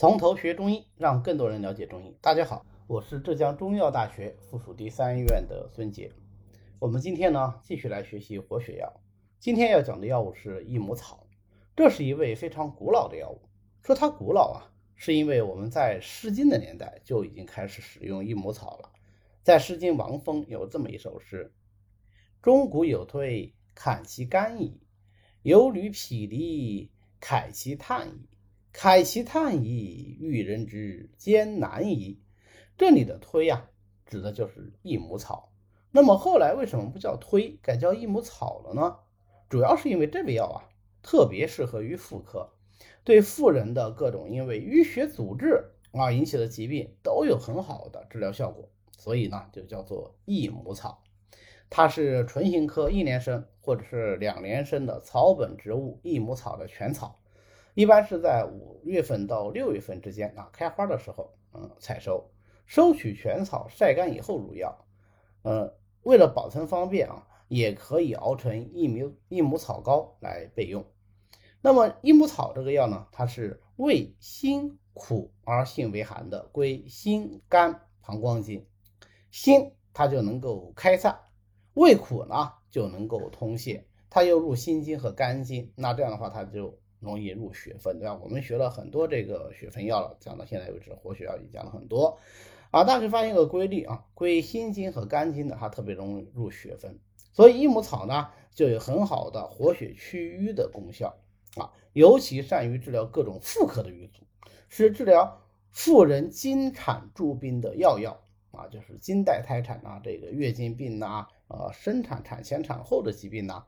从头学中医，让更多人了解中医。大家好，我是浙江中医药大学附属第三医院的孙杰。我们今天呢，继续来学习活血药。今天要讲的药物是益母草，这是一味非常古老的药物。说它古老啊，是因为我们在《诗经》的年代就已经开始使用益母草了。在《诗经·王风》有这么一首诗：“钟鼓有退，坎其干矣；有履匹离，慨其叹矣。”凯其叹矣，欲人之艰难矣。这里的推呀，指的就是益母草。那么后来为什么不叫推，改叫益母草了呢？主要是因为这味药啊，特别适合于妇科，对妇人的各种因为淤血阻滞啊引起的疾病都有很好的治疗效果，所以呢，就叫做益母草。它是唇形科一年生或者是两年生的草本植物益母草的全草。一般是在五月份到六月份之间啊，开花的时候，嗯，采收，收取全草，晒干以后入药。呃，为了保存方便啊，也可以熬成益母益母草膏来备用。那么益母草这个药呢，它是味辛苦而性为寒的，归心肝膀胱经。辛它就能够开散，味苦呢就能够通泄，它又入心经和肝经，那这样的话它就。容易入血分，对吧？我们学了很多这个血分药了，讲到现在为止，活血药也讲了很多啊。大家发现一个规律啊，归心经和肝经的，它特别容易入血分。所以益母草呢，就有很好的活血祛瘀的功效啊，尤其善于治疗各种妇科的瘀阻，是治疗妇人经产诸病的要药啊，就是经带胎产啊，这个月经病呐，呃，生产产前产后的疾病呐。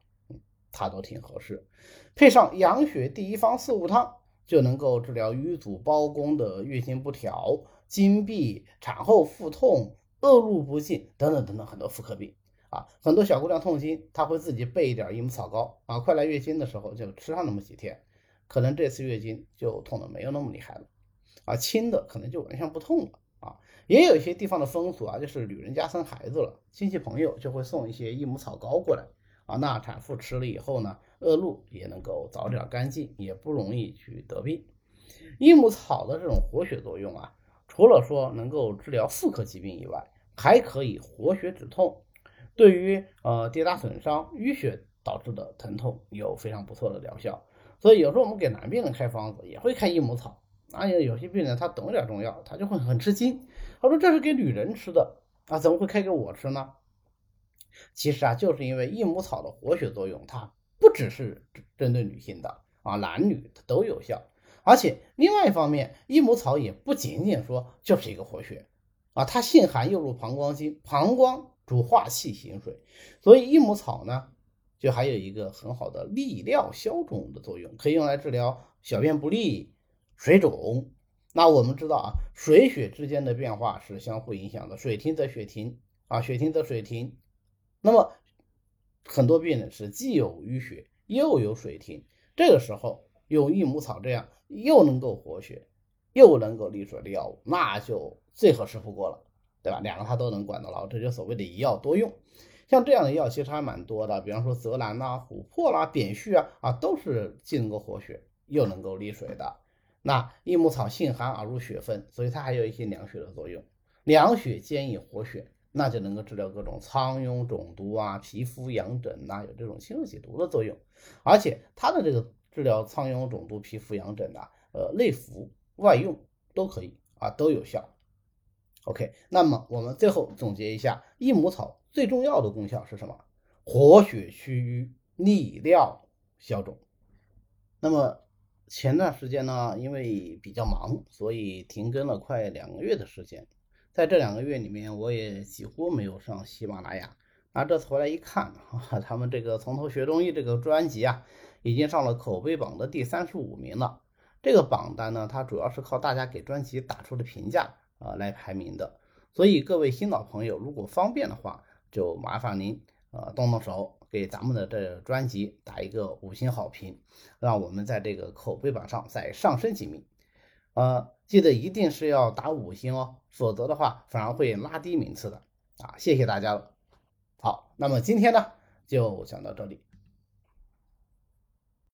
它都挺合适，配上养血第一方四物汤，就能够治疗瘀阻包宫的月经不调、经闭、产后腹痛、恶露不尽等等等等很多妇科病啊。很多小姑娘痛经，她会自己备一点益母草膏啊，快来月经的时候就吃上那么几天，可能这次月经就痛的没有那么厉害了啊，轻的可能就完全不痛了啊。也有一些地方的风俗啊，就是女人家生孩子了，亲戚朋友就会送一些益母草膏过来。啊，那产妇吃了以后呢，恶露也能够早点干净，也不容易去得病。益母草的这种活血作用啊，除了说能够治疗妇科疾病以外，还可以活血止痛，对于呃跌打损伤、淤血导致的疼痛有非常不错的疗效。所以有时候我们给男病人开方子也会开益母草。啊，有些病人他懂点中药，他就会很吃惊，他说这是给女人吃的啊，怎么会开给我吃呢？其实啊，就是因为益母草的活血作用，它不只是针对女性的啊，男女它都有效。而且另外一方面，益母草也不仅仅说就是一个活血啊，它性寒又入膀胱经，膀胱主化气行水，所以益母草呢，就还有一个很好的利尿消肿的作用，可以用来治疗小便不利、水肿。那我们知道啊，水血之间的变化是相互影响的，水停则血停啊，血停则水停。那么很多病人是既有淤血又有水停，这个时候用益母草这样又能够活血又能够利水的药物，那就最合适不过了，对吧？两个它都能管得牢，这就所谓的一药多用。像这样的药其实还蛮多的，比方说泽兰呐、琥珀啦、扁蓄啊啊，都是既能够活血又能够利水的。那益母草性寒而入血分，所以它还有一些凉血的作用，凉血兼以活血。那就能够治疗各种苍蝇肿毒啊、皮肤痒疹呐，有这种清热解毒的作用。而且它的这个治疗苍蝇肿毒、皮肤痒疹呐，呃，内服外用都可以啊，都有效。OK，那么我们最后总结一下，益母草最重要的功效是什么？活血祛瘀、利尿消肿。那么前段时间呢，因为比较忙，所以停更了快两个月的时间。在这两个月里面，我也几乎没有上喜马拉雅。那这次回来一看，他们这个从头学中医这个专辑啊，已经上了口碑榜的第三十五名了。这个榜单呢，它主要是靠大家给专辑打出的评价啊来排名的。所以各位新老朋友，如果方便的话，就麻烦您呃动动手，给咱们的这专辑打一个五星好评，让我们在这个口碑榜上再上升几名。呃，记得一定是要打五星哦，否则的话反而会拉低名次的啊！谢谢大家了。好，那么今天呢就讲到这里。